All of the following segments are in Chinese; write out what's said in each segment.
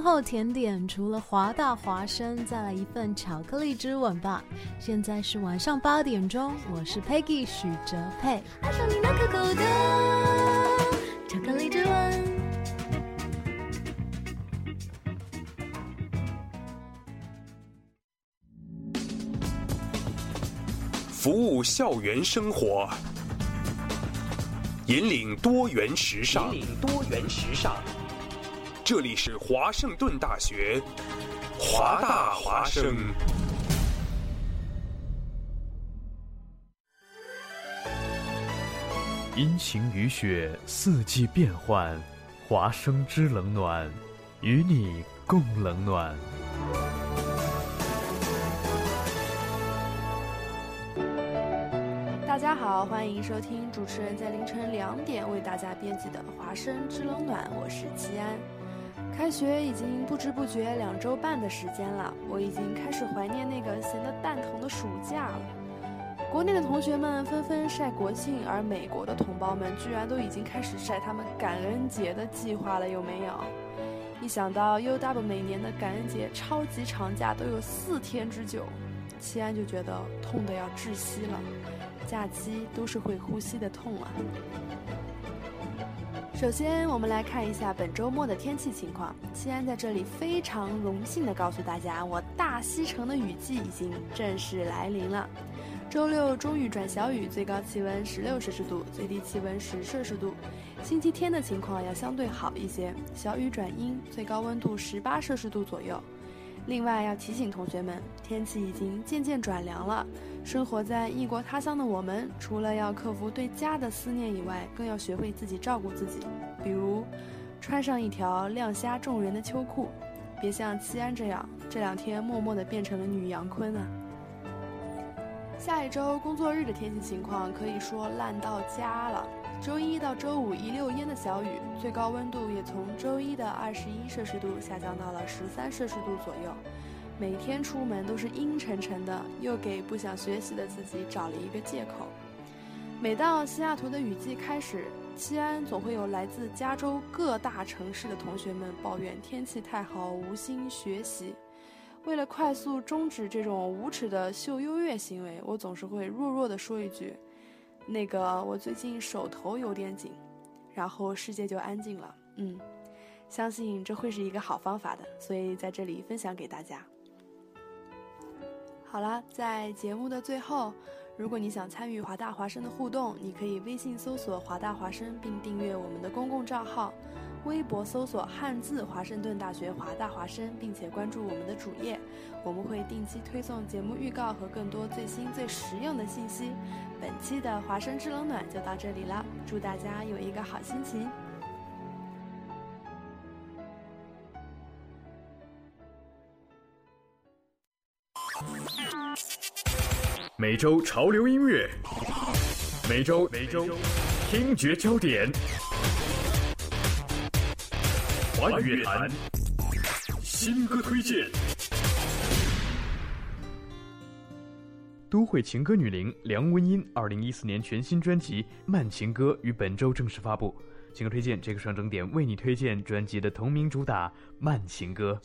饭后甜点除了华大华生，再来一份巧克力之吻吧。现在是晚上八点钟，我是 Peggy 许哲佩。爱上你那可口的巧克力之吻。服务校园生活，引领多元时尚。引领多元时尚。这里是华盛顿大学，华大华生。阴晴雨雪，四季变换，华生之冷暖，与你共冷暖。大家好，欢迎收听主持人在凌晨两点为大家编辑的《华生之冷暖》，我是齐安。开学已经不知不觉两周半的时间了，我已经开始怀念那个闲得蛋疼的暑假了。国内的同学们纷纷晒国庆，而美国的同胞们居然都已经开始晒他们感恩节的计划了，有没有？一想到 UW 每年的感恩节超级长假都有四天之久，西安就觉得痛得要窒息了。假期都是会呼吸的痛啊！首先，我们来看一下本周末的天气情况。西安在这里非常荣幸地告诉大家，我大西城的雨季已经正式来临了。周六中雨转小雨，最高气温十六摄氏度，最低气温十摄氏度。星期天的情况要相对好一些，小雨转阴，最高温度十八摄氏度左右。另外要提醒同学们，天气已经渐渐转凉了。生活在异国他乡的我们，除了要克服对家的思念以外，更要学会自己照顾自己。比如，穿上一条亮瞎众人的秋裤，别像七安这样，这两天默默地变成了女杨坤啊。下一周工作日的天气情况可以说烂到家了。周一到周五一溜烟的小雨，最高温度也从周一的二十一摄氏度下降到了十三摄氏度左右。每天出门都是阴沉沉的，又给不想学习的自己找了一个借口。每到西雅图的雨季开始，西安总会有来自加州各大城市的同学们抱怨天气太好，无心学习。为了快速终止这种无耻的秀优越行为，我总是会弱弱地说一句。那个，我最近手头有点紧，然后世界就安静了。嗯，相信这会是一个好方法的，所以在这里分享给大家。好了，在节目的最后，如果你想参与华大华生的互动，你可以微信搜索华大华生，并订阅我们的公共账号。微博搜索汉字华盛顿大学华大华生，并且关注我们的主页，我们会定期推送节目预告和更多最新最实用的信息。本期的华生知冷暖就到这里了，祝大家有一个好心情。每周潮流音乐，每周每周听觉焦点。华语乐坛新歌推荐，都会情歌女伶梁文音二零一四年全新专辑《慢情歌》于本周正式发布。情歌推荐这个双整点为你推荐专辑的同名主打《慢情歌》。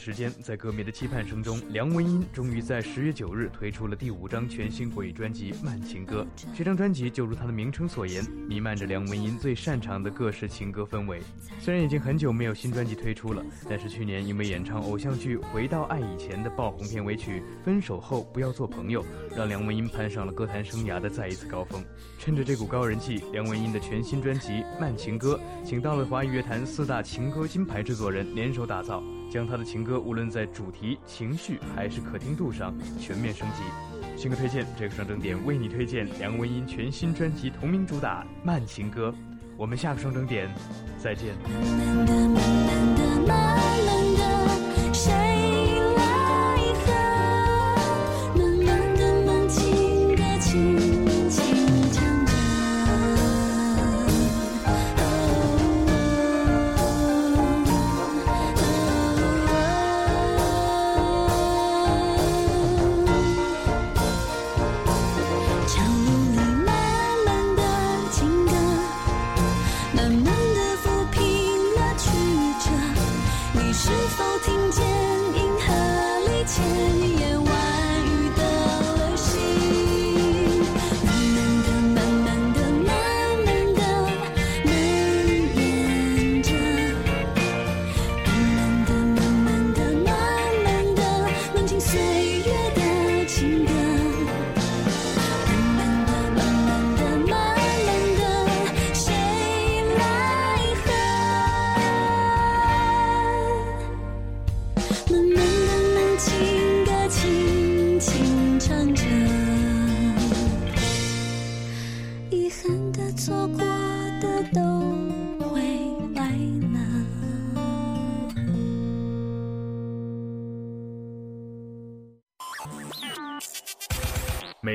时间，在歌迷的期盼声中，梁文音终于在十月九日推出了第五张全新国语专辑《慢情歌》。这张专辑就如它的名称所言，弥漫着梁文音最擅长的各式情歌氛围。虽然已经很久没有新专辑推出了，但是去年因为演唱偶像剧《回到爱以前》的爆红片尾曲《分手后不要做朋友》，让梁文音攀上了歌坛生涯的再一次高峰。趁着这股高人气，梁文音的全新专辑《慢情歌》请到了华语乐坛四大情歌金牌制作人联手打造。将他的情歌无论在在主题、情绪还是可听度上全面升级。新歌推荐，这个双整点为你推荐梁文音全新专辑同名主打《慢情歌》。我们下个双整点再见。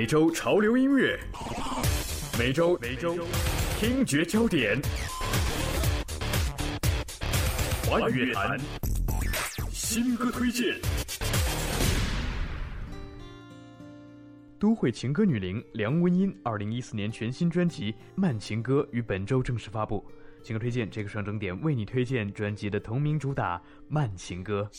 每周潮流音乐，每周每周听觉焦点，华语乐坛新歌推荐。都会情歌女伶梁文音二零一四年全新专辑《慢情歌》于本周正式发布。情歌推荐这个上整点为你推荐专辑的同名主打《慢情歌》。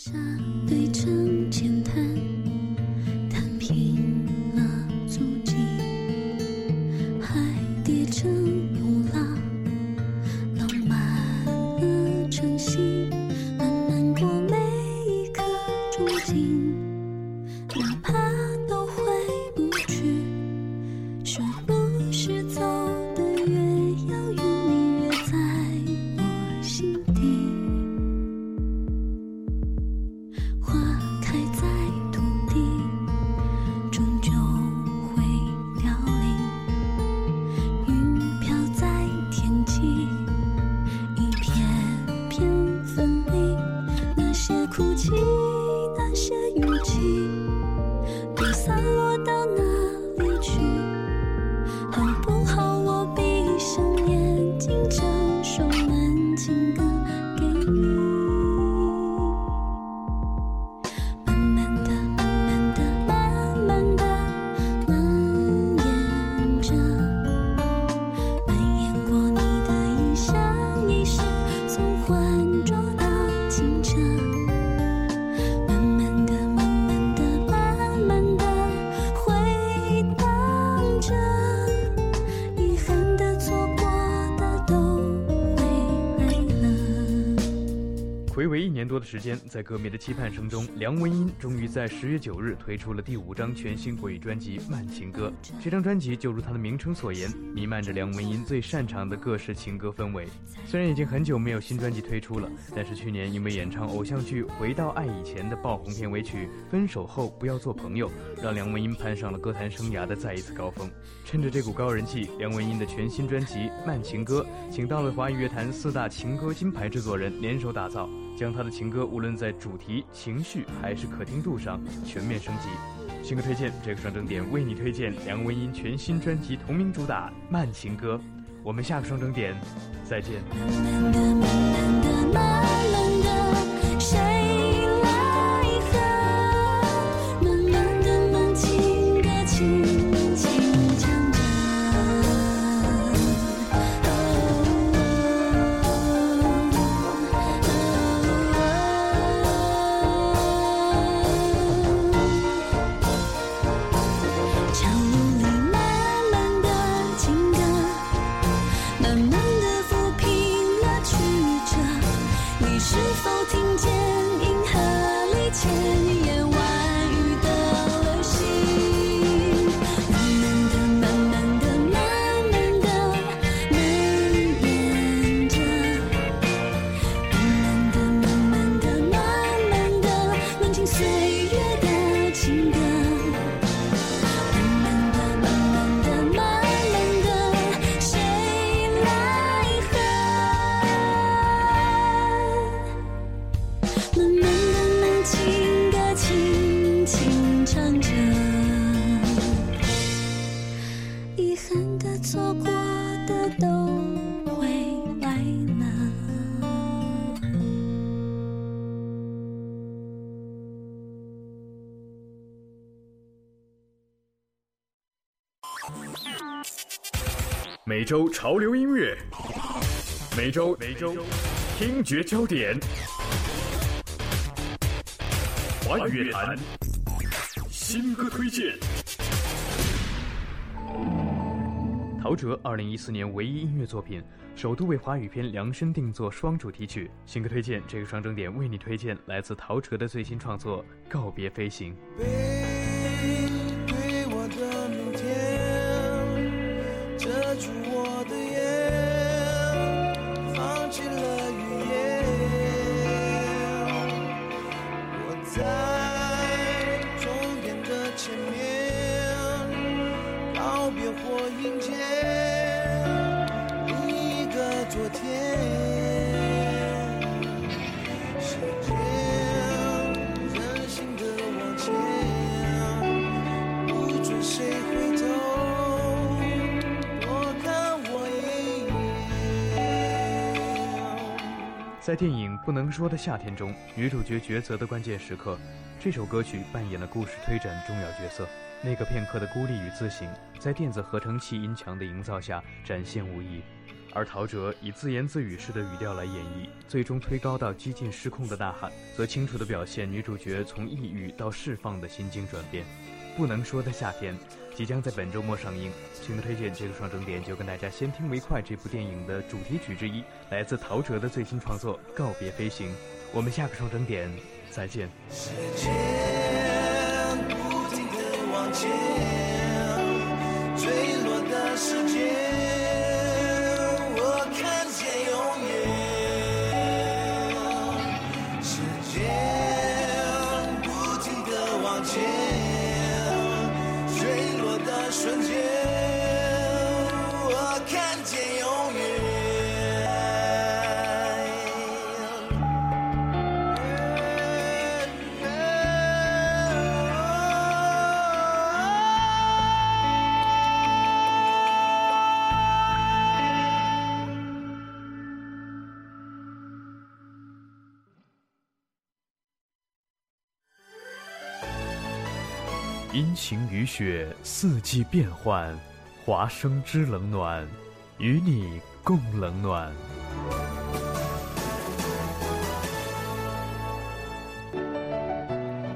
时间，在歌迷的期盼声中，梁文音终于在十月九日推出了第五张全新国语专辑《慢情歌》。这张专辑就如它的名称所言，弥漫着梁文音最擅长的各式情歌氛围。虽然已经很久没有新专辑推出了，但是去年因为演唱偶像剧《回到爱以前》的爆红片尾曲《分手后不要做朋友》，让梁文音攀上了歌坛生涯的再一次高峰。趁着这股高人气，梁文音的全新专辑《慢情歌》请到了华语乐坛四大情歌金牌制作人联手打造。将他的情歌无论在主题、情绪还是可听度上全面升级。新歌推荐，这个双整点为你推荐梁文音全新专辑同名主打《慢情歌》。我们下个双整点再见。每周潮流音乐，每周每周听觉焦点，华语乐坛新歌推荐。陶喆二零一四年唯一音乐作品，首度为华语片量身定做双主题曲。新歌推荐，这个双整点为你推荐来自陶喆的最新创作《告别飞行》。在电影《不能说的夏天》中，女主角抉择的关键时刻，这首歌曲扮演了故事推展重要角色。那个片刻的孤立与自省，在电子合成器音墙的营造下展现无遗。而陶喆以自言自语式的语调来演绎，最终推高到几近失控的呐喊，则清楚地表现女主角从抑郁到释放的心境转变。《不能说的夏天》即将在本周末上映。新的推荐这个双整点就跟大家先听为快。这部电影的主题曲之一，来自陶喆的最新创作《告别飞行》。我们下个双整点再见。时间不停地往前，坠落的时阴晴雨雪，四季变换，华生之冷暖，与你共冷暖。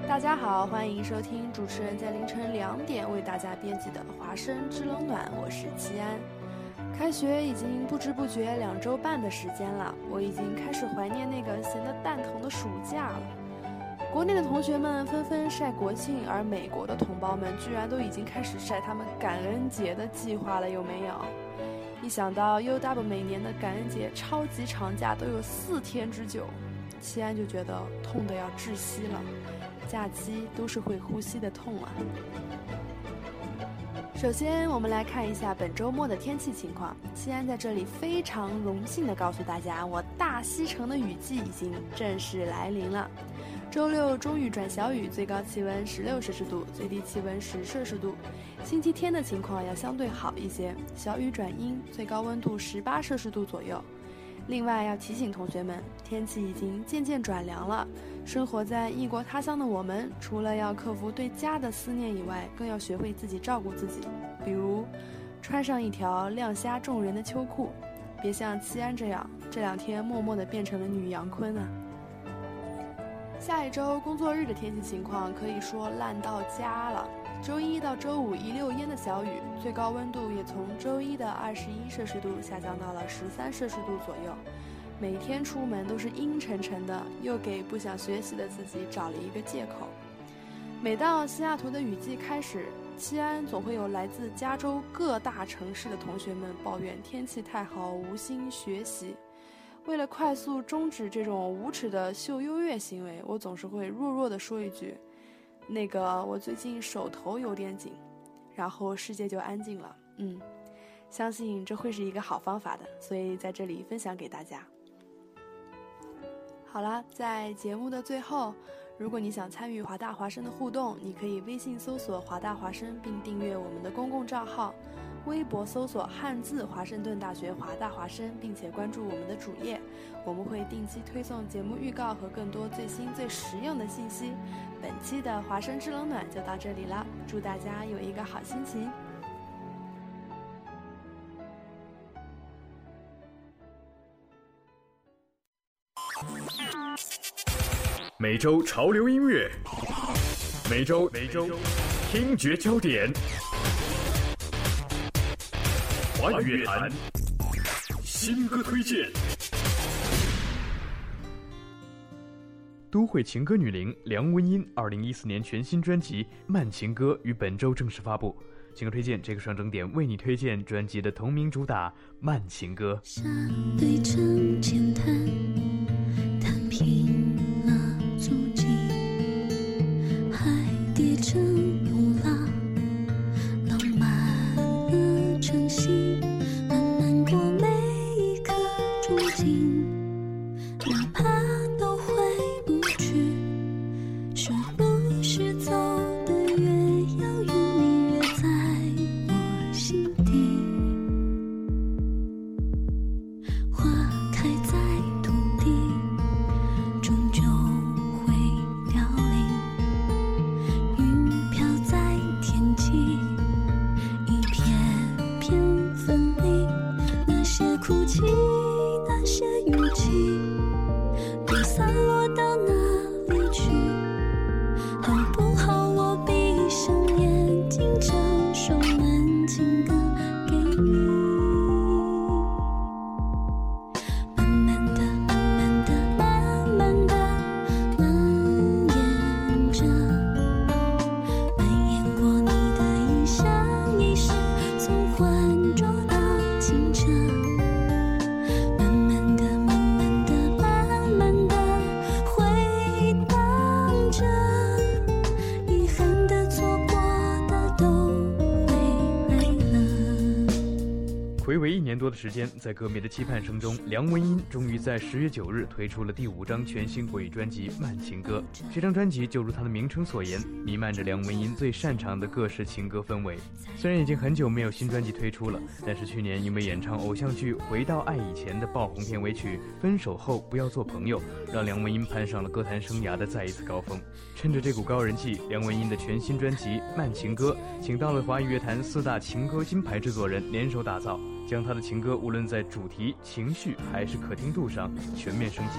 大家好，欢迎收听主持人在凌晨两点为大家编辑的《华生之冷暖》，我是齐安。开学已经不知不觉两周半的时间了，我已经开始怀念那个闲得蛋疼的暑假了。国内的同学们纷纷晒国庆，而美国的同胞们居然都已经开始晒他们感恩节的计划了，有没有？一想到 UW 每年的感恩节超级长假都有四天之久，西安就觉得痛得要窒息了。假期都是会呼吸的痛啊！首先，我们来看一下本周末的天气情况。西安在这里非常荣幸地告诉大家，我大西城的雨季已经正式来临了。周六中雨转小雨，最高气温十六摄氏度，最低气温十摄氏度。星期天的情况要相对好一些，小雨转阴，最高温度十八摄氏度左右。另外要提醒同学们，天气已经渐渐转凉了。生活在异国他乡的我们，除了要克服对家的思念以外，更要学会自己照顾自己。比如，穿上一条亮瞎众人的秋裤，别像七安这样，这两天默默地变成了女杨坤啊。下一周工作日的天气情况可以说烂到家了。周一到周五一溜烟的小雨，最高温度也从周一的二十一摄氏度下降到了十三摄氏度左右。每天出门都是阴沉沉的，又给不想学习的自己找了一个借口。每到西雅图的雨季开始，西安总会有来自加州各大城市的同学们抱怨天气太好，无心学习。为了快速终止这种无耻的秀优越行为，我总是会弱弱地说一句：“那个，我最近手头有点紧。”然后世界就安静了。嗯，相信这会是一个好方法的，所以在这里分享给大家。好了，在节目的最后，如果你想参与华大华生的互动，你可以微信搜索“华大华生”并订阅我们的公共账号。微博搜索汉字华盛顿大学华大华生，并且关注我们的主页，我们会定期推送节目预告和更多最新最实用的信息。本期的华生制冷暖就到这里了，祝大家有一个好心情。每周潮流音乐，每周每周听觉焦点。华语乐坛新歌推荐。都会情歌女伶梁文音二零一四年全新专辑《慢情歌》于本周正式发布。情歌推荐这个上整点为你推荐专辑的同名主打《慢情歌》。间，在歌迷的期盼声中，梁文音终于在十月九日推出了第五张全新国语专辑《慢情歌》。这张专辑就如它的名称所言，弥漫着梁文音最擅长的各式情歌氛围。虽然已经很久没有新专辑推出了，但是去年因为演唱偶像剧《回到爱以前》的爆红片尾曲《分手后不要做朋友》，让梁文音攀上了歌坛生涯的再一次高峰。趁着这股高人气，梁文音的全新专辑《慢情歌》请到了华语乐坛四大情歌金牌制作人联手打造。将他的情歌无论在主题、情绪还是可听度上全面升级。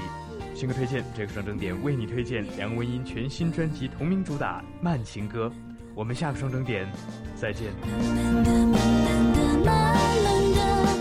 新歌推荐这个双整点为你推荐梁文音全新专辑同名主打《慢情歌》。我们下个双整点再见。是否听？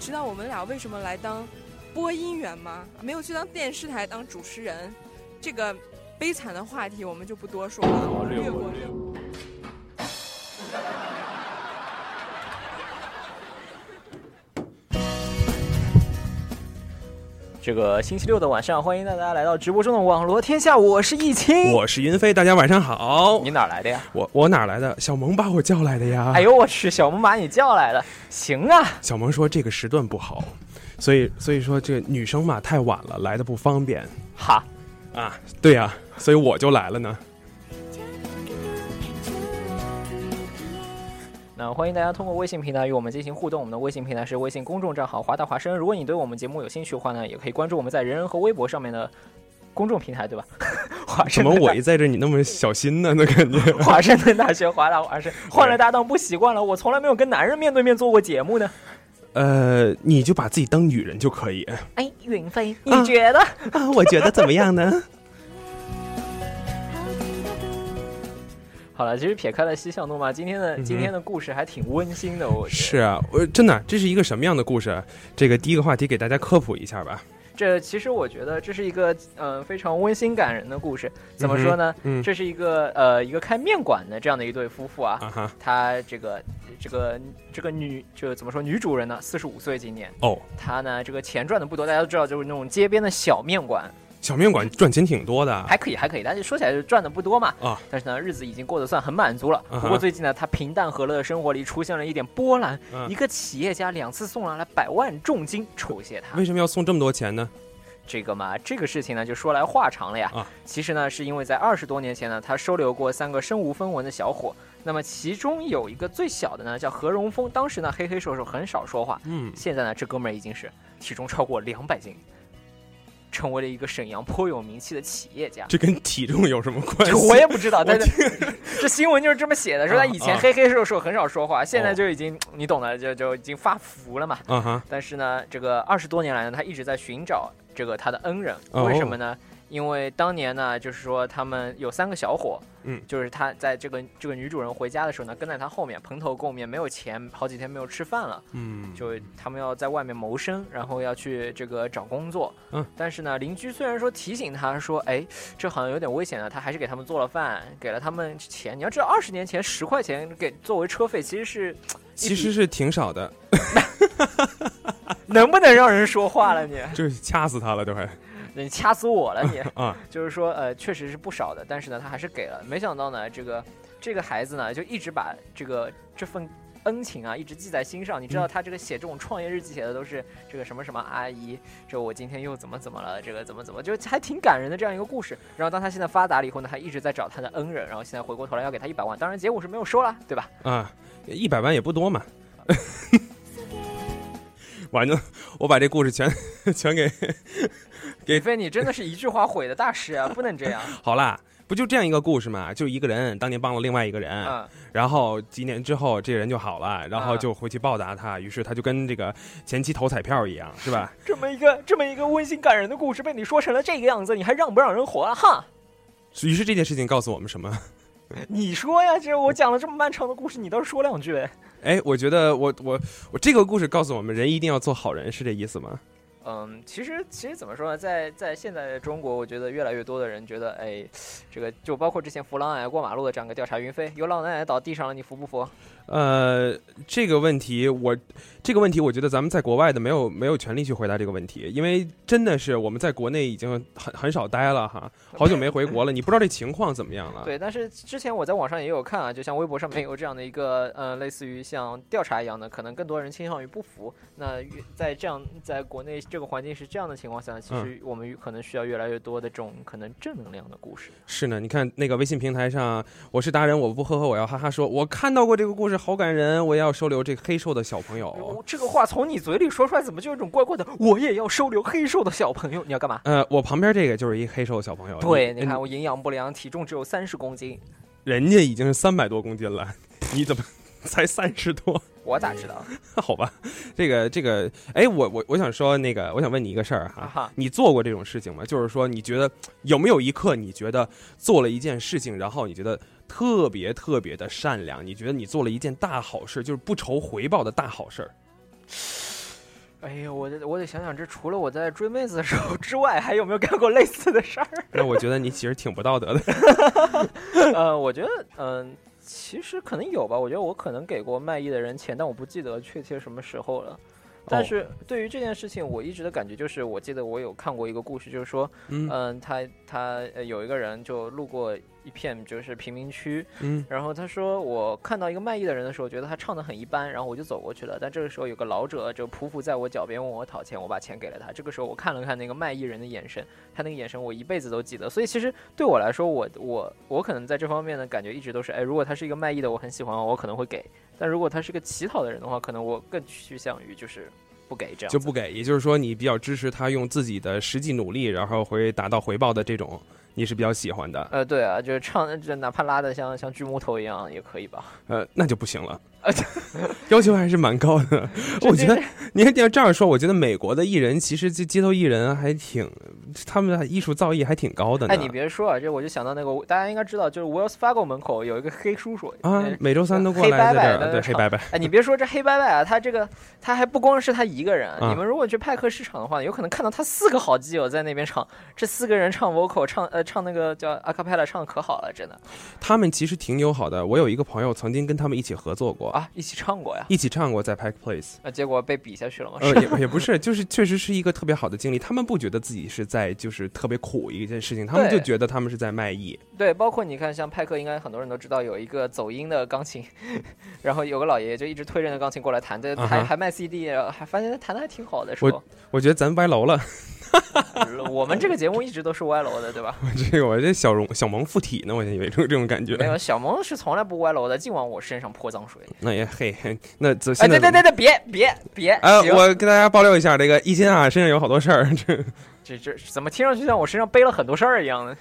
知道我们俩为什么来当播音员吗？没有去当电视台当主持人，这个悲惨的话题我们就不多说了，略过这个星期六的晚上，欢迎大家来到直播中的网罗天下，我是易清，我是云飞，大家晚上好。你哪来的呀？我我哪来的？小萌把我叫来的呀。哎呦我去，小萌把你叫来了，行啊。小萌说这个时段不好，所以所以说这个女生嘛太晚了，来的不方便。哈，啊，对呀、啊，所以我就来了呢。那欢迎大家通过微信平台与我们进行互动，我们的微信平台是微信公众账号华大华生。如果你对我们节目有兴趣的话呢，也可以关注我们在人人和微博上面的公众平台，对吧？华怎么我一在这你那么小心呢？那感觉。华盛顿大学华大华生 换了搭档不习惯了，我从来没有跟男人面对面做过节目呢。呃，你就把自己当女人就可以。哎，云飞，你觉得？啊，啊我觉得怎么样呢？好了，其实撇开了嬉笑怒骂，今天的、嗯、今天的故事还挺温馨的。我是啊，我真的，这是一个什么样的故事？这个第一个话题给大家科普一下吧。这其实我觉得这是一个呃非常温馨感人的故事。怎么说呢？嗯、这是一个呃一个开面馆的这样的一对夫妇啊。啊他这个这个这个女就怎么说？女主人呢，四十五岁今年。哦。她呢，这个钱赚的不多，大家都知道，就是那种街边的小面馆。小面馆赚钱挺多的，还可以，还可以，但是说起来就赚的不多嘛。啊，但是呢，日子已经过得算很满足了。啊、不过最近呢，他平淡和乐的生活里出现了一点波澜。啊、一个企业家两次送来了百万重金酬谢他。为什么要送这么多钱呢？这个嘛，这个事情呢，就说来话长了呀。啊，其实呢，是因为在二十多年前呢，他收留过三个身无分文的小伙。那么其中有一个最小的呢，叫何荣峰。当时呢，黑黑瘦瘦，很少说话。嗯，现在呢，这哥们儿已经是体重超过两百斤。成为了一个沈阳颇有名气的企业家，这跟体重有什么关系？我也不知道，但是这新闻就是这么写的，说他以前黑黑瘦瘦，很少说话，啊、现在就已经你懂的，就就已经发福了嘛。但是呢，这个二十多年来呢，他一直在寻找这个他的恩人，哦、为什么呢？因为当年呢，就是说他们有三个小伙，嗯，就是他在这个这个女主人回家的时候呢，跟在他后面，蓬头垢面，没有钱，好几天没有吃饭了，嗯，就他们要在外面谋生，然后要去这个找工作，嗯，但是呢，邻居虽然说提醒他说，哎，这好像有点危险了，他还是给他们做了饭，给了他们钱。你要知道，二十年前十块钱给作为车费，其实是 其实是挺少的，能不能让人说话了你？就掐死他了，都快。你掐死我了你 啊！就是说，呃，确实是不少的，但是呢，他还是给了。没想到呢，这个这个孩子呢，就一直把这个这份恩情啊，一直记在心上。你知道，他这个写这种创业日记写的都是这个什么什么阿姨，这我今天又怎么怎么了，这个怎么怎么，就还挺感人的这样一个故事。然后，当他现在发达了以后呢，他一直在找他的恩人，然后现在回过头来要给他一百万，当然结果是没有收了，对吧？啊，一百万也不多嘛。完了，我把这故事全全给。给 飞，你真的是一句话毁的大师啊！不能这样。好啦，不就这样一个故事嘛？就一个人当年帮了另外一个人，嗯、然后几年之后这个人就好了，然后就回去报答他，嗯、于是他就跟这个前妻投彩票一样，是吧？这么一个这么一个温馨感人的故事被你说成了这个样子，你还让不让人活啊？哈！于是这件事情告诉我们什么？你说呀，这我讲了这么漫长的故事，你倒是说两句呗。哎，我觉得我我我这个故事告诉我们，人一定要做好人，是这意思吗？嗯，其实其实怎么说呢，在在现在中国，我觉得越来越多的人觉得，哎，这个就包括之前扶老奶奶过马路的这样一个调查，云飞有老奶奶倒地上了，你扶不扶？呃，这个问题我这个问题，我觉得咱们在国外的没有没有权利去回答这个问题，因为真的是我们在国内已经很很少待了哈，好久没回国了，你不知道这情况怎么样了。对，但是之前我在网上也有看啊，就像微博上面有这样的一个呃，类似于像调查一样的，可能更多人倾向于不服。那在这样在国内这个环境是这样的情况下，其实我们可能需要越来越多的这种可能正能量的故事。是呢，你看那个微信平台上，我是达人，我不呵呵，我要哈哈说，我看到过这个故事，好感人，我也要收留这个黑瘦的小朋友。这个话从你嘴里说出来，怎么就有种怪怪的？我也要收留黑瘦的小朋友，你要干嘛？呃，我旁边这个就是一黑瘦的小朋友。对，你看我营养不良，体重只有三十公斤，人家已经是三百多公斤了，你怎么才三十多？我咋知道？好吧，这个这个，哎，我我我想说那个，我想问你一个事儿哈，你做过这种事情吗？就是说，你觉得有没有一刻你觉得做了一件事情，然后你觉得特别特别的善良，你觉得你做了一件大好事，就是不愁回报的大好事儿？哎呀，我得我得想想，这除了我在追妹子的时候之外，还有没有干过类似的事儿？那我觉得你其实挺不道德的。呃，我觉得，嗯。其实可能有吧，我觉得我可能给过卖艺的人钱，但我不记得确切什么时候了。但是对于这件事情，我一直的感觉就是，我记得我有看过一个故事，就是说，嗯，他他有一个人就路过。一片就是贫民区，嗯，然后他说我看到一个卖艺的人的时候，觉得他唱的很一般，然后我就走过去了。但这个时候有个老者就匍匐在我脚边问我讨钱，我把钱给了他。这个时候我看了看那个卖艺人的眼神，他那个眼神我一辈子都记得。所以其实对我来说，我我我可能在这方面的感觉一直都是，哎，如果他是一个卖艺的，我很喜欢，我可能会给；但如果他是个乞讨的人的话，可能我更趋向于就是不给这样。就不给，也就是说你比较支持他用自己的实际努力，然后会达到回报的这种。你是比较喜欢的，呃，对啊，就是唱，这哪怕拉的像像锯木头一样也可以吧？呃，那就不行了。要求还是蛮高的，我觉得你看要这样说，我觉得美国的艺人其实这街头艺人还挺，他们的艺术造诣还挺高的。哎，你别说啊，这我就想到那个大家应该知道，就是 Wells Fargo 门口有一个黑叔叔啊，每周三都过来在这对黑白白。哎，你别说这黑白白啊，他这个他还不光是他一个人，你们如果去派克市场的话，有可能看到他四个好基友在那边唱，这四个人唱 vocal 唱呃唱那个叫 acapella 唱的可好了，真的。他们其实挺友好的，我有一个朋友曾经跟他们一起合作过啊，一起唱过呀。一起唱过在 Pack Place，那结果被比下去了吗？呃，也也不是，就是确实是一个特别好的经历。他们不觉得自己是在就是特别苦一件事情，他们就觉得他们是在卖艺。对，包括你看，像派克，应该很多人都知道有一个走音的钢琴，然后有个老爷爷就一直推着那钢琴过来弹，对，还还卖 CD，还发现他弹的还挺好的。我我觉得咱歪楼了。我们这个节目一直都是歪楼的，对吧？这个我这小荣小萌附体呢，我以为这这种感觉。没有，小萌是从来不歪楼的，净往我身上泼脏水。那也嘿，那这哎，对对对对，别别别！呃，我跟大家爆料一下，这个一心啊，身上有好多事儿。这 这这怎么听上去像我身上背了很多事儿一样呢？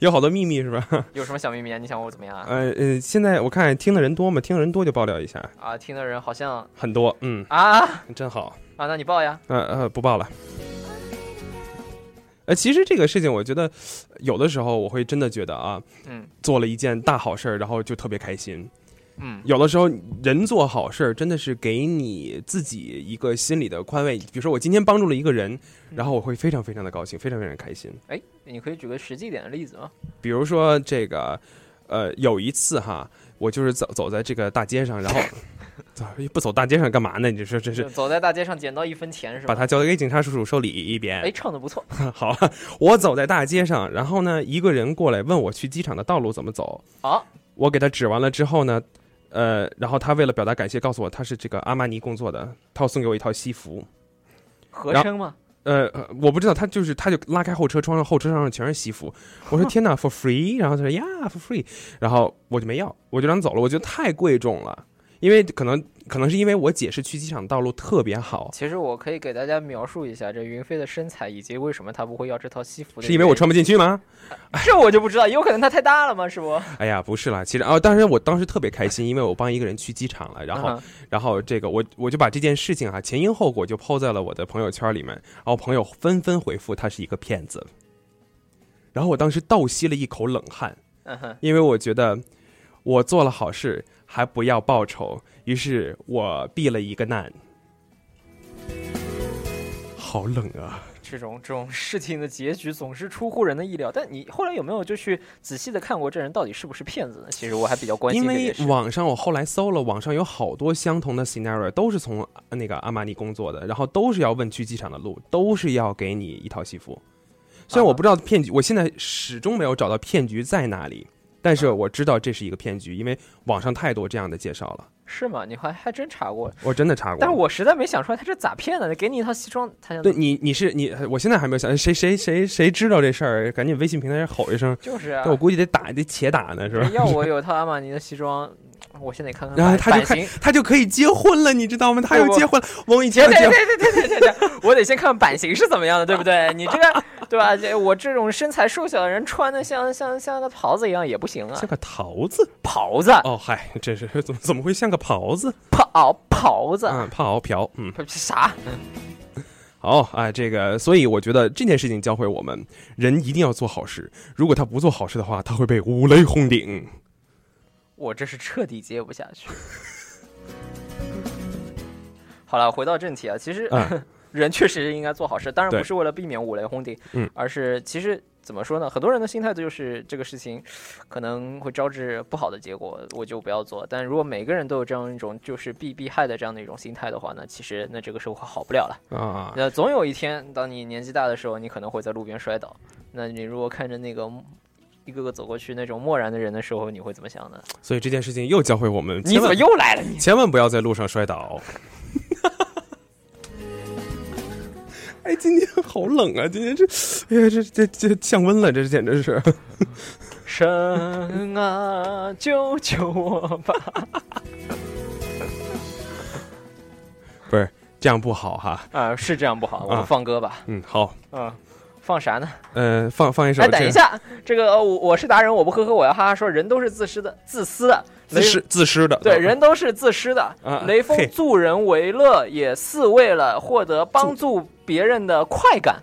有好多秘密是吧？有什么小秘密啊？你想我怎么样啊？呃呃，现在我看听的人多吗？听的人多就爆料一下啊！听的人好像很多，嗯啊，真好啊！那你报呀？呃呃，不报了。呃，其实这个事情，我觉得有的时候我会真的觉得啊，嗯，做了一件大好事儿，然后就特别开心，嗯，有的时候人做好事儿真的是给你自己一个心理的宽慰。比如说我今天帮助了一个人，然后我会非常非常的高兴，非常非常开心。哎，你可以举个实际点的例子吗？比如说这个，呃，有一次哈，我就是走走在这个大街上，然后。走不走大街上干嘛呢？你说这是走在大街上捡到一分钱是吧？把它交给警察叔叔收礼一边。哎，唱的不错。好，我走在大街上，然后呢，一个人过来问我去机场的道路怎么走。啊，我给他指完了之后呢，呃，然后他为了表达感谢，告诉我他是这个阿玛尼工作的，他要送给我一套西服。合身吗？呃，我不知道，他就是他就拉开后车窗，后车上全是西服。我说天哪，for free？然后他说呀，for free。然后我就没要，我就让他走了。我觉得太贵重了。因为可能可能是因为我解释去机场道路特别好。其实我可以给大家描述一下这云飞的身材，以及为什么他不会要这套西服。是因为我穿不进去吗？这我就不知道，有可能他太大了吗？是不？哎呀，不是啦，其实啊，当时我当时特别开心，因为我帮一个人去机场了，然后然后这个我我就把这件事情啊前因后果就抛在了我的朋友圈里面，然后朋友纷纷回复他是一个骗子，然后我当时倒吸了一口冷汗，因为我觉得我做了好事。还不要报仇，于是我避了一个难。好冷啊！这种这种事情的结局总是出乎人的意料。但你后来有没有就去仔细的看过这人到底是不是骗子呢？其实我还比较关心。因为网上我后来搜了，网上有好多相同的 scenario，都是从那个阿玛尼工作的，然后都是要问去机场的路，都是要给你一套西服。虽然我不知道骗局，我现在始终没有找到骗局在哪里。但是我知道这是一个骗局，因为网上太多这样的介绍了。是吗？你还还真查过？我真的查过，但是我实在没想出来他这咋骗的。给你一套西装，他对你你是你，我现在还没有想谁谁谁谁知道这事儿，赶紧微信平台上吼一声。就是啊，我估计得打得且打呢，是吧？要我有套阿玛尼的西装。我现在看看，然后他就看，他就可以结婚了，你知道吗？他要结婚，我以前对对对对对对对，我得先看看版型是怎么样的，对不对？你这个对吧？这我这种身材瘦小的人穿的像像像个袍子一样也不行啊，像个桃子袍子哦，嗨，这是怎么怎么会像个袍子？袍袍子，嗯，袍瓢，嗯，啥？好啊，这个，所以我觉得这件事情教会我们，人一定要做好事。如果他不做好事的话，他会被五雷轰顶。我这是彻底接不下去。好了，回到正题啊，其实 人确实应该做好事，当然不是为了避免五雷轰顶，嗯，而是其实怎么说呢？很多人的心态就是这个事情可能会招致不好的结果，我就不要做。但如果每个人都有这样一种就是避避害的这样的一种心态的话，呢其实那这个社会好不了了啊。那总有一天，当你年纪大的时候，你可能会在路边摔倒。那你如果看着那个。一个个走过去那种漠然的人的时候，你会怎么想呢？所以这件事情又教会我们，你怎么又来了？你千万不要在路上摔倒。哎，今天好冷啊！今天这，哎呀，这这这降温了，这简直是。神啊，救救我吧！不是这样不好哈。啊，是这样不好，我们放歌吧。嗯，好。嗯。放啥呢？嗯，放放一首。哎，等一下，这个我我是达人，我不呵呵，我要哈哈说，人都是自私的，自私的，自私自私的。对，人都是自私的。雷锋助人为乐，也是为了获得帮助别人的快感。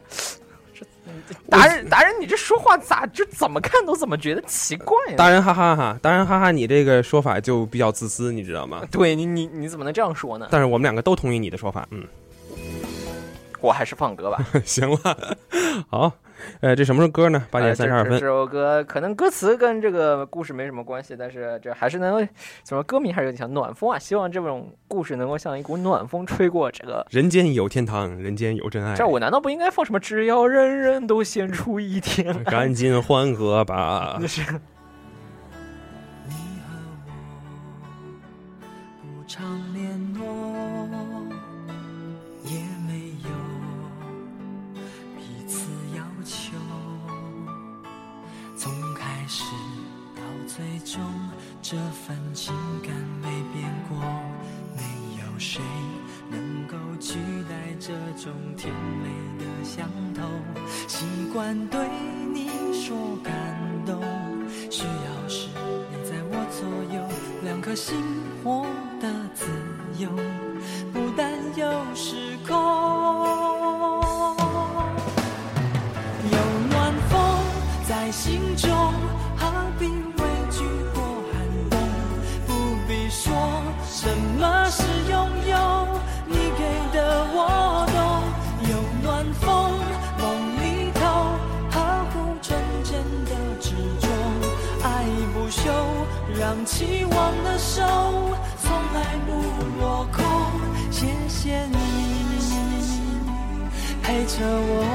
这达人达人，你这说话咋就怎么看都怎么觉得奇怪呢？达人哈哈哈，达人哈哈，你这个说法就比较自私，你知道吗？对你你你怎么能这样说呢？但是我们两个都同意你的说法，嗯。我还是放歌吧。行了，好，呃，这什么歌呢？八点三十二分。这首歌可能歌词跟这个故事没什么关系，但是这还是能怎么歌名还是有点像暖风啊。希望这种故事能够像一股暖风吹过这个。人间有天堂，人间有真爱。这我难道不应该放什么？只要人人都献出一天，赶紧欢歌吧。这份情感没变过，没有谁能够取代这种甜美的相投。习惯对你说感动，需要是你在我左右，两颗心活得自由，不担忧时空。有暖风在心中，何必？什么是拥有？你给的我懂。有暖风，梦里头呵护纯真的执着，爱不休，让期望的手从来不落空。谢谢你陪着我。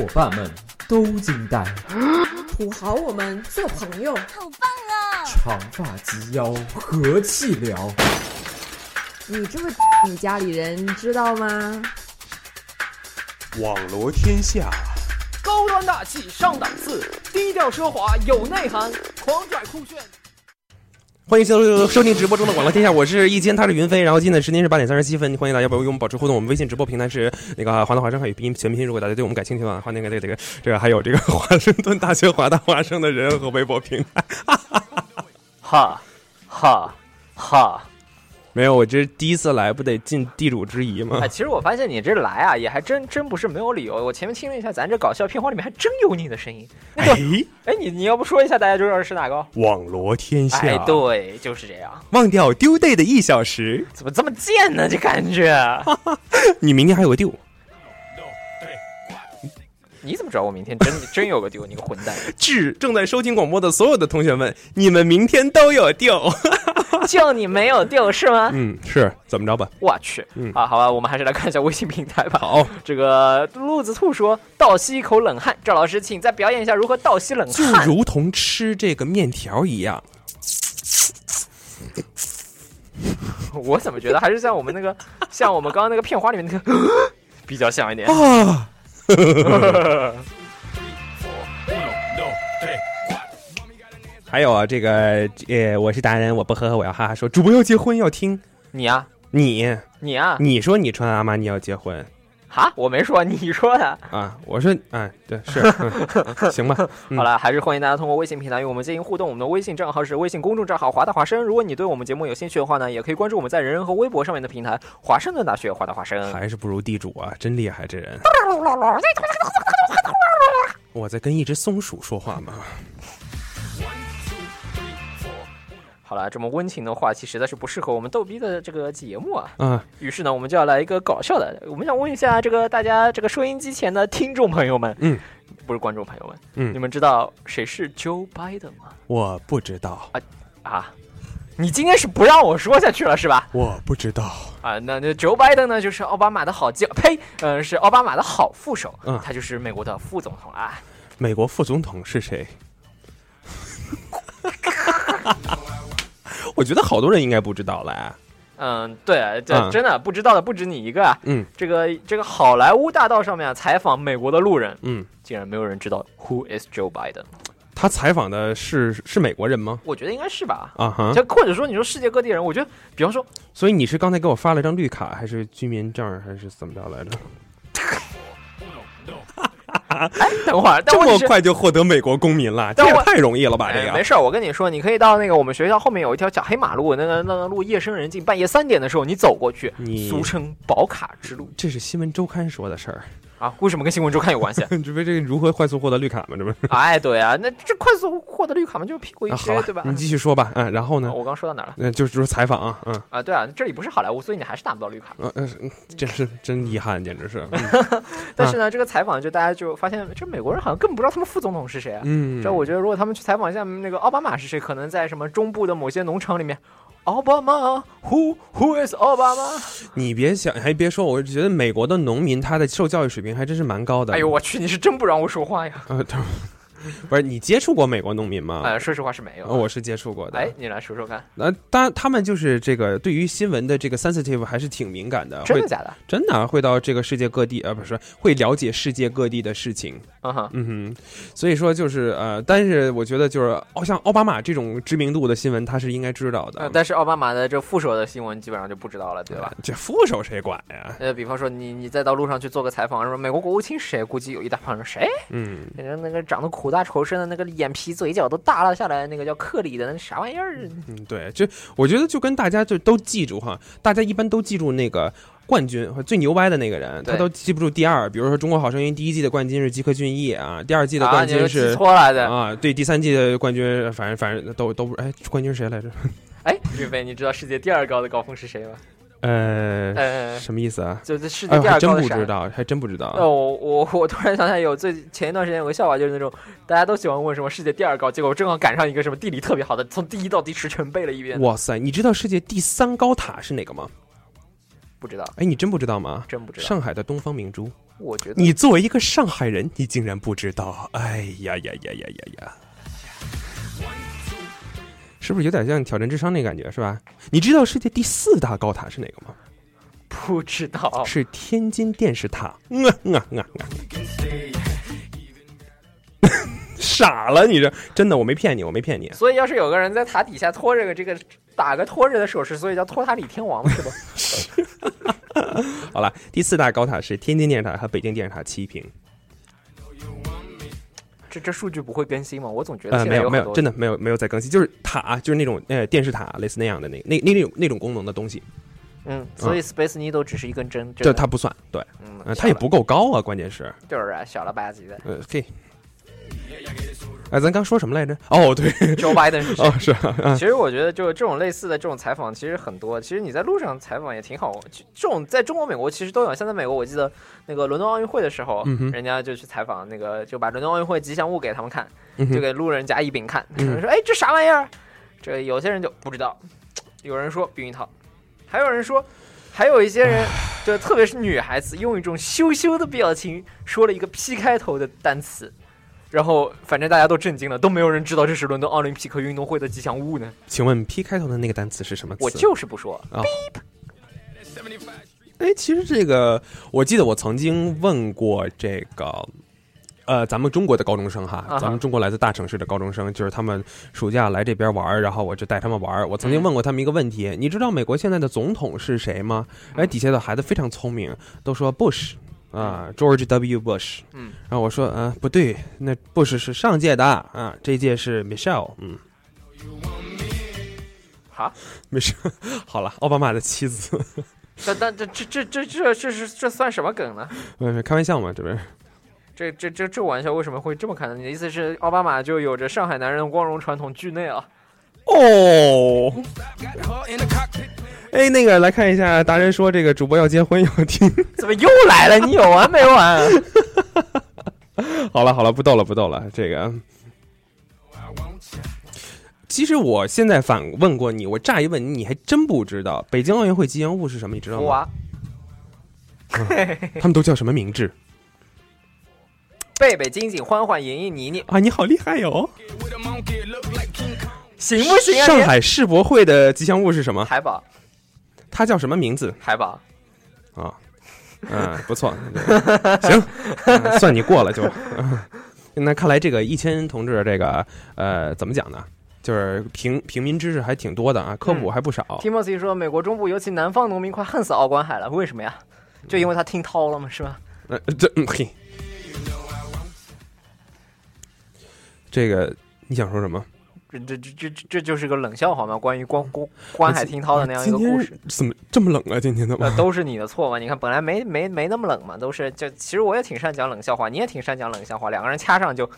伙伴们都惊呆，土豪我们做朋友，好棒啊！长发及腰，和气聊。你这么，你家里人知道吗？网罗天下，高端大气上档次，低调奢华有内涵，狂拽酷炫。欢迎收收听直播中的《网络天下》，我是易坚，他是云飞。然后今天的时间是八点三十七分，欢迎大家与我们保持互动。我们微信直播平台是那个华大华商汉语拼音全拼。如果大家对我们感兴趣的话，欢迎那个这个这个还有这个华盛顿大学华大华生的人和微博平台。哈哈哈哈哈哈！没有，我这第一次来，不得尽地主之谊吗哎，？其实我发现你这来啊，也还真真不是没有理由。我前面听了一下咱这搞笑片花里面，还真有你的声音。那个，哎，哎，你你要不说一下，大家就知道是哪个？网罗天下，哎，对，就是这样。忘掉丢 day 的一小时，怎么这么贱呢？这感觉。你明天还有个丢，你怎么知道我明天真 真有个丢？你个混蛋！致正在收听广播的所有的同学们，你们明天都有丢。就你没有丢是吗？嗯，是怎么着吧？我去，嗯啊，好吧，我们还是来看一下微信平台吧。好，这个鹿子兔说倒吸一口冷汗，赵老师，请再表演一下如何倒吸冷汗就。如同吃这个面条一样。我怎么觉得还是像我们那个，像我们刚刚那个片花里面那个 比较像一点。啊，还有啊，这个呃，我是达人，我不呵呵，我要哈哈说，主播要结婚要听你啊、你，你啊、你说你穿阿玛尼要结婚哈，我没说，你说的。啊？我说，哎，对，是，嗯、行吧？嗯好了，还是欢迎大家通过微信平台与我们进行互动。我们的微信账号是微信公众账号华大华生。如果你对我们节目有兴趣的话呢，也可以关注我们在人人和微博上面的平台华盛顿大学华大华生。还是不如地主啊，真厉害这人。我在跟一只松鼠说话吗？好了，这么温情的话题实在是不适合我们逗逼的这个节目啊。嗯，于是呢，我们就要来一个搞笑的。我们想问一下这个大家这个收音机前的听众朋友们，嗯，不是观众朋友们，嗯你们知道谁是 Joe Biden 吗？我不知道，啊啊，你今天是不让我说下去了是吧？我不知道。啊，那那 Joe Biden 呢，就是奥巴马的好基，呸，嗯、是奥巴马的好副手，嗯他就是美国的副总统啊。美国副总统是谁？我觉得好多人应该不知道了啊。嗯，对，这、嗯真的不知道的不止你一个啊。嗯这个这个好莱坞大道上面啊采访美国的路人，嗯，竟然没有人知道 Who is Joe Biden。他采访的是是美国人吗？我觉得应该是吧。啊哈，就或者说你说世界各地人，我觉得，比方说，所以你是刚才给我发了张绿卡，还是居民证，还是怎么着来着？等会儿，但这么快就获得美国公民了，这也太容易了吧？这个哎没事，我跟你说，你可以到那个我们学校后面有一条小黑马路，那个那个路夜深人静，半夜三点的时候你走过去，俗称保卡之路这是新闻周刊说的事儿，啊。为什么跟新闻周刊有关系？这不是这个如何快速获得绿卡吗？这不是？哎，对啊，那这快速获得绿卡嘛，就是屁股一撅，了对吧？你继续说吧。嗯，然后呢？我刚说到哪儿了？嗯，就是说采访啊，嗯，啊，对啊，这里不是好莱坞，所以你还是拿不到绿卡。呃呃，嗯真是真遗憾，简直是。嗯 但是呢，这个采访就大家就发现，这美国人好像根本不知道他们副总统是谁啊。嗯，这我觉得，如果他们去采访一下那个奥巴马是谁，可能在什么中部的某些农场里面，奥巴马，Who Who is 奥巴马？你别想，还别说，我觉得美国的农民他的受教育水平还真是蛮高的。哎呦，我去，你是真不让我说话呀！呃，他 不是你接触过美国农民吗？呃，说实话是没有。呃我是接触过的。哎，你来说说看，那当然，他们就是这个对于新闻的这个 sensitive 还是挺敏感的。会真的假的？真的啊会到这个世界各地，呃，不是会了解世界各地的事情。嗯哼，嗯哼，所以说就是呃，但是我觉得就是哦，像奥巴马这种知名度的新闻，他是应该知道的。呃，但是奥巴马的这副手的新闻基本上就不知道了，对吧？这副手谁管呀？呃，比方说你你再到路上去做个采访，说美国国务卿谁？估计有一大帮人谁？嗯，那个那个长得苦大仇深的那个眼皮嘴角都耷拉下来，那个叫克里的那啥玩意儿？嗯，对，就我觉得就跟大家就都记住哈，大家一般都记住那个冠军和最牛掰的那个人，他都记不住第二。比如说《中国好声音》第一季的冠军是吉克隽逸啊，第二季的啊冠军是、错来的啊，对，第三季的冠军反正反正都都不哎，冠军是谁来着？哎，岳飞，你知道世界第二高的高峰是谁吗？呃，呃什么意思啊？就是世界第二高的山不知道，还真不知道。哦，我我我突然想起来，有最前一段时间有个笑话，就是那种大家都喜欢问什么世界第二高，结果正好赶上一个什么地理特别好的，从第一到第十全背了一遍。哇塞，你知道世界第三高塔是哪个吗？不知道，哎，你真不知道吗？真不知道上海的东方明珠。我觉得你作为一个上海人，你竟然不知道？哎呀呀呀呀呀呀！是不是有点像挑战智商那感觉，是吧？你知道世界第四大高塔是哪个吗？不知道，是天津电视塔。嗯嗯嗯嗯，傻了，你这真的，我没骗你，我没骗你。所以要是有个人在塔底下拖着个这个打个拖着的手势，所以叫托塔李天王是吧？好了，第四大高塔是天津电视塔和北京电视塔齐平。这这数据不会更新吗？我总觉得没有没有，真的没有没有在更新，就是塔，就是那种呃电视塔类似那样的那那那那种那种功能的东西。嗯，所以 Space Needle 只是一根针，这它不算，对，嗯呃它也不够高啊，关键是，就是啊，小了吧唧的。呃，嘿，哎，咱刚说什么来着？哦，对 Joe Biden 是谁哦，是啊，啊其实我觉得，就这种类似的这种采访，其实很多。其实你在路上采访也挺好。就这种在中国、美国其实都有。像在美国，我记得那个伦敦奥运会的时候，嗯人家就去采访那个，就把伦敦奥运会吉祥物给他们看，嗯就给路人甲乙丙看，嗯说：“哎，这啥玩意儿？”这有些人就不知道，有人说避孕套，还有人说，还有一些人，就特别是女孩子，用一种羞羞的表情说了一个 P 开头的单词。然后，反正大家都震惊了，都没有人知道这是伦敦奥林匹克运动会的吉祥物呢。请问 P 开头的那个单词是什么词？我就是不说。啊。哎，其实这个，我记得我曾经问过这个，呃，咱们中国的高中生哈，咱们中国来自大城市的高中生，就是他们暑假来这边玩，然后我就带他们玩。我曾嗯经问过他们一个问题：你知道美国现在的总统是谁吗？哎，底下的孩子非常聪明，都说 Bush 啊，George W. Bush。嗯，然后我说，啊，不对，那 Bush 是上届的啊，这届是 Michelle。嗯，好，没事，好了，奥巴马的妻子。但但这这这这这这是这算什么梗呢？呃，开玩笑嘛，这不是？这这这这玩笑为什么会这么开呢？你的意思是奥巴马就有着上海男人的光荣传统惧内啊？哦，哎，那个来看一下，达人说这个主播要结婚要听。怎么又来了？你有完没完？好了好了，不逗了不逗了，这个。其实我现在反问过你，我乍一问你，你还真不知道北京奥运会吉祥物是什么，你知道吗？哇，他们都叫什么名字贝贝、晶晶、欢欢、莹莹、妮妮啊？你好厉害哟！行不行啊？上海世博会的吉祥物是什么？海宝，它叫什么名字？海宝。啊，嗯，不错，行、嗯算你过了就。嗯 那看来这个一千同志这个呃怎么讲呢？就是平平民知识还挺多的啊，科普还不少。Timothy 说，美国中部尤其南方农民快恨死奥关海了，为什么呀？就因为他听涛了吗？是吧？呃，这嗯嘿，这个你想说什么？这这这这这这就是个冷笑话嘛？关于关关关海听涛的那样一个故事怎么这么冷啊？今天的呃，都是你的错嘛？你看，本来没没没那么冷嘛，都是就其实我也挺善讲冷笑话，你也挺善讲冷笑话，两个人掐上就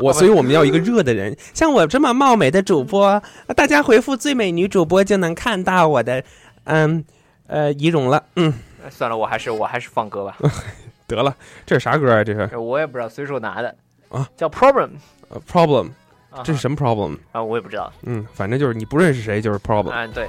我，所以我们要一个热的人，像我这么貌美的主播，大家回复“最美女主播”就能看到我的，嗯，呃，仪容了。嗯，呃算了，我还是我还是放歌吧。得了，这是啥歌啊？这是我也不知道，随手拿的啊，叫 Problem。呃 Problem，这是什么 problem？啊，我也不知道。嗯，反正就是你不认识谁就是 problem。嗯，对。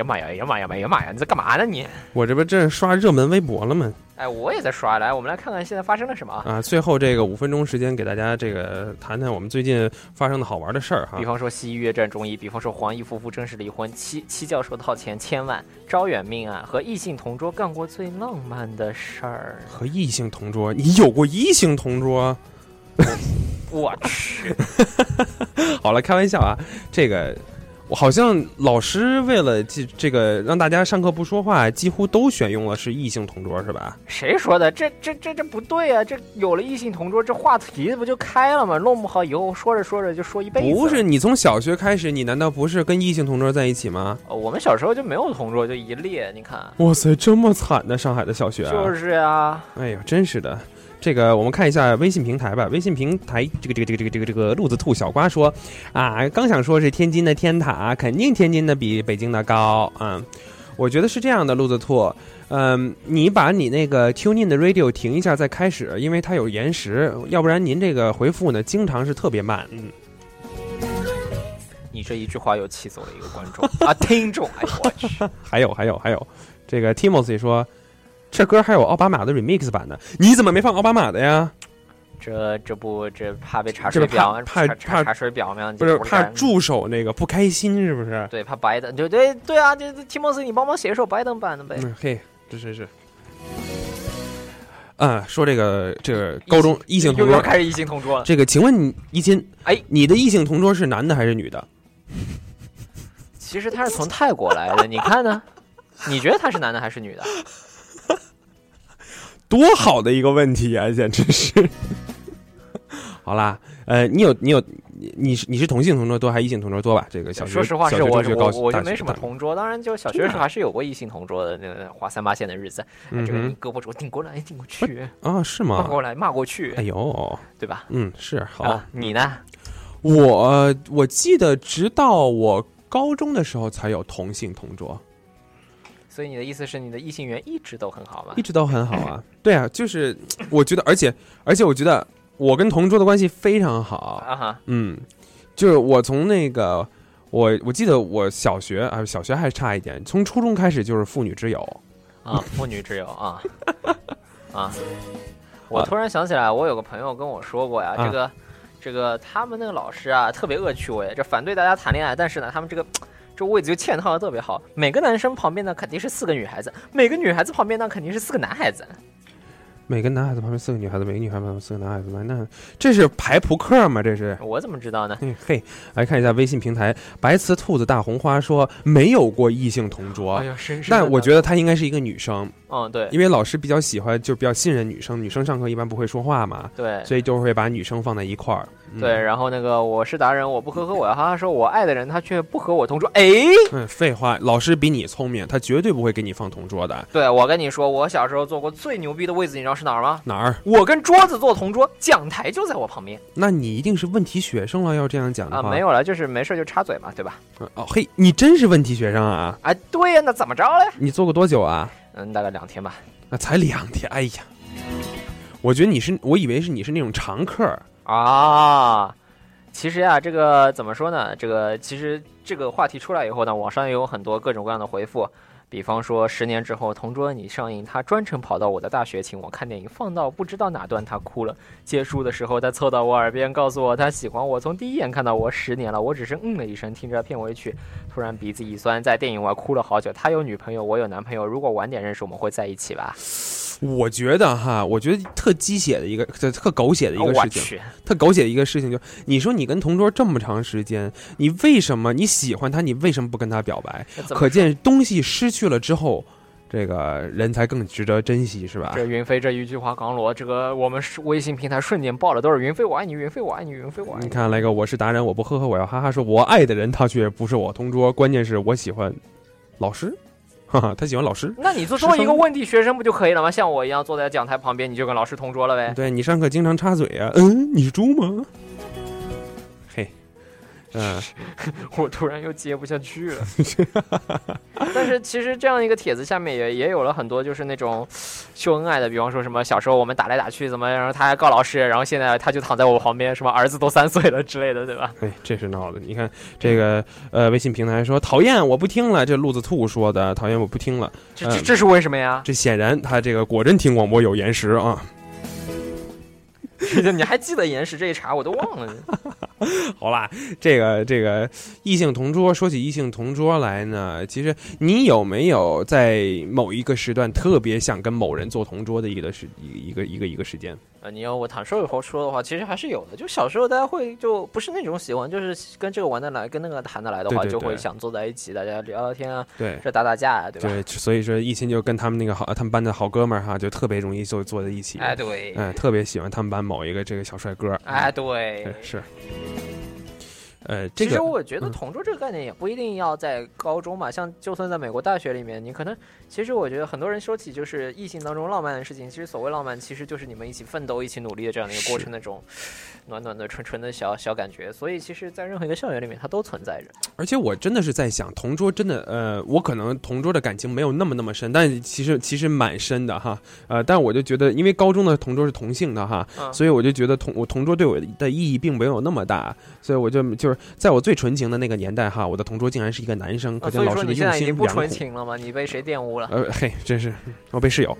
呀妈呀！哎呀妈呀！哎呀妈呀！你在干嘛呢你？我这不正刷热门微博了吗？哎，我也在刷。来，我们来看看现在发生了什么。啊，最后这个五分钟时间给大家这个谈谈我们最近发生的好玩的事儿哈比。方说西医约战中医，比方说黄奕夫妇正式离婚，戚戚教授套钱千万，招远命案和异性同桌干过最浪漫的事儿。和异性同桌，你有过异性同桌？我去，好了，开玩笑啊，这个。我好像老师为了这这个让大家上课不说话，几乎都选用了是异性同桌，是吧？谁说的？这这这这不对啊！这有了异性同桌，这话题不就开了吗？弄不好以后说着说着就说一辈子。不是，你从小学开始，你难道不是跟异性同桌在一起吗？呃我们小时候就没有同桌，就一列。你看，哇塞，这么惨的上海的小学、啊，就是呀。哎呀，真是的。这个我们看一下微信平台吧。微信平台这个这个这个这个这个路子兔小瓜说啊，刚想说是天津的天塔，肯定天津的比北京的高啊。我觉得是这样的，路子兔，嗯，你把你那个 tune in 的 radio 停一下再开始，因为它有延时，要不然您这个回复呢经常是特别慢。嗯，你这一句话又气走了一个观众啊，听众。哎呦我去！还有还有还有，这个 Timothy 说，这歌还有奥巴马的 remix 版的，你怎么没放奥巴马的呀？这这不这怕被查水表，怕怕怕查查水表吗？不是怕助手那个不开心是不是？对，怕拜登，对对对啊！这这提莫斯，你帮忙写一首拜登版的呗。嗯，嘿，这是是。啊，说这个这个高中异性同桌开始异性同桌了这个，请问你一心，哎，你的异性同桌是男的还是女的？其实他是从泰国来的，你看呢？你觉得他是男的还是女的？多好的一个问题啊，简直是。好啦，呃，你有你有你你是你是同性同桌多还是异性同桌多吧？这个小学说实话是我我我就没什么同桌，当然就小学的时候还是有过异性同桌的，那个划三八线的日子，哎这个胳膊肘顶过来顶过去，啊，是吗？骂过来骂过去，哎呦，对吧？嗯，是好。啊，你呢？我我记得，直到我高中的时候才有同性同桌，所以你的意思是你的异性缘一直都很好吗一？直都很好啊。对啊，就是我觉得，而且而且我觉得我跟同桌的关系非常好。啊哈，嗯，就是我从那个我我记得我小学啊，小学还差一点，从初中开始就是妇女之友。啊，妇女之友啊啊！我突然想起来，我有个朋友跟我说过呀，啊这个这个他们那个老师啊，特别恶趣味，这反对大家谈恋爱，但是呢，他们这个。这位置就嵌套的特别好，每个男生旁边呢肯定是四个女孩子，每个女孩子旁边呢肯定是四个男孩子。每个男孩子旁边四个女孩子，每个女孩子旁边四个男孩子吗？那这是排扑克吗？这是？我怎么知道呢？嗯嘿，来看一下微信平台，白瓷兔子大红花说没有过异性同桌，但我觉得她应该是一个女生，嗯，对，因为老师比较喜欢，就比较信任女生，女生上课一般不会说话嘛，对所以就会把女生放在一块儿。嗯对，，然后那个我是达人，我不呵呵我要哈哈说，我爱的人他却不和我同桌。哎，嗯，废话，老师比你聪明，他绝对不会给你放同桌的。对我跟你说，我小时候坐过最牛逼的位子，你知道是哪儿吗？哪儿？我跟桌子坐同桌，讲台就在我旁边那你一定是问题学生了，要这样讲的啊，话。没有了，就是没事就插嘴嘛，对吧？哦，嘿，你真是问题学生啊！啊，对呀，那怎么着嘞？你做过多久啊？嗯，大概两天吧。那才两天，哎呀，我觉得你是，我以为是你是那种常客儿。啊，其实呀，这个怎么说呢？这个其实这个话题出来以后呢，网上也有很多各种各样的回复。比方说，十年之后《同桌的你》上映，他专程跑到我的大学请我看电影，放到不知道哪段他哭了。结束的时候，他凑到我耳边告诉我他喜欢我，从第一眼看到我十年了，我只是嗯了一声，听着片尾曲，突然鼻子一酸，在电影外哭了好久。他有女朋友，我有男朋友，如果晚点认识，我们会在一起吧？我觉得哈，我觉得特鸡血的一个，特特狗血的一个事情，特狗血的一个事情就，你说你跟同桌这么长时间，你为什么你喜欢他，你为什么不跟他表白可见东西失去了之后，这个人才更值得珍惜，是吧？这云飞这一句话刚落，这个我们是微信平台瞬间爆了，都是云飞我爱你，云飞我爱你，云飞我爱你。你看来个我是达人，我不呵呵，我要哈哈说，我爱的人他却不是我同桌，关键是我喜欢老师，哈哈，他喜欢老师。那你就做一个问题学生不就可以了吗？像我一样坐在讲台旁边，你就跟老师同桌了呗。对你上课经常插嘴啊，嗯，你是猪吗？嘿，嗯、我突然又接不下去了。但是其实这样一个帖子下面也也有了很多就是那种秀恩爱的，比方说什么小时候我们打来打去怎么，然后他还告老师，然后现在他就躺在我旁边，什么儿子都三岁了之类的，对吧？哎，这是闹的。你看这个呃，微信平台说讨厌，我不听了。这路子兔说的，讨厌，我不听了。嗯这这这是为什么呀？这显然他这个果真听广播有延时啊。你还记得岩石这一茬，我都忘了。好啦，这个这个异性同桌，说起异性同桌来呢，其实你有没有在某一个时段特别想跟某人做同桌的一个时一个一个一个时间？呃，你要我坦率以说的话，其实还是有的。就小时候大家会就不是那种喜欢，就是跟这个玩得来，跟那个谈得来的话，对对对就会想坐在一起，大家聊聊天啊，对这打打架啊，对吧？对，所以说一心就跟他们那个好，他们班的好哥们儿哈，就特别容易就坐在一起。哎对嗯，特别喜欢他们班某一个这个小帅哥。哎，对对，是。呃，这个其实我觉得嗯同桌这个概念也不一定要在高中嘛，像就算在美国大学里面，你可能其实我觉得很多人说起就是异性当中浪漫的事情，其实所谓浪漫，其实就是你们一起奋斗、一起努力的这样的一个过程，那种暖暖的、纯纯的小小感觉。所以其实，在任何一个校园里面，它都存在着。而且我真的是在想，同桌真的，呃，我可能同桌的感情没有那么那么深，但其实其实蛮深的哈，呃，但我就觉得，因为高中的同桌是同性的哈，嗯所以我就觉得同我同桌对我的意义并没有那么大，所以我就就是在我最纯情的那个年代哈，我的同桌竟然是一个男生，可见老师的说你现在已用心经不纯。情了吗？你被谁玷污呃，嘿，真是我被室友。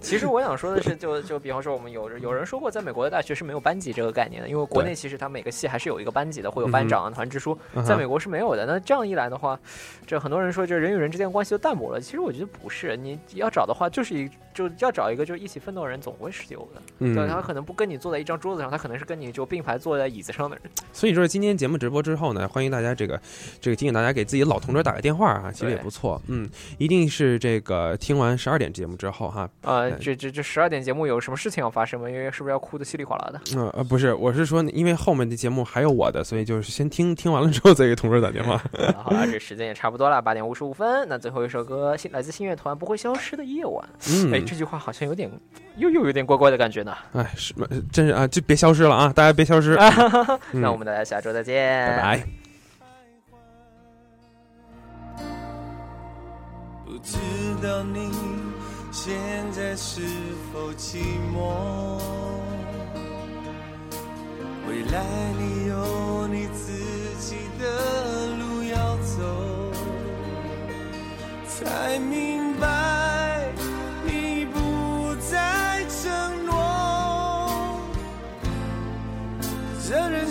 其实我想说的是，就就比方说，我们有有人说过，在美国的大学是没有班级这个概念的，因为国内其实它每个系还是有一个班级的，会有班长啊、团支书在美国是没有的。那这样一来的话，这很多人说这人与人之间关系就淡薄了。其实我觉得不是，你要找的话，就是一就要找一个就是一起奋斗的人，总会是有的。嗯对，他可能不跟你坐在一张桌子上，他可能是跟你就并排坐在椅子上的人。所以说今天节目直播之后呢，欢迎大家这个这个提醒大家给自己老同桌打个电话啊，其实也不错。嗯，一定是这个听完十二点节目之后哈，呃，那这这这十二点节目有什么事情要发生吗？因为是不是要哭的稀里哗啦的？嗯呃不是，我是说，因为后面的节目还有我的，所以就是先听听完了之后再给同事打电话。好了，这时间也差不多了，八点五十五分。那最后一首歌，新来自新乐团《不会消失的夜晚》。嗯哎，这句话好像有点又又有点怪怪的感觉呢。哎，是真是啊，就别消失了啊，大家别消失。嗯那我们大家下周再见，拜拜。不知道你现在是否寂寞？未来你有你自己的路要走，才明白你不再承诺。这人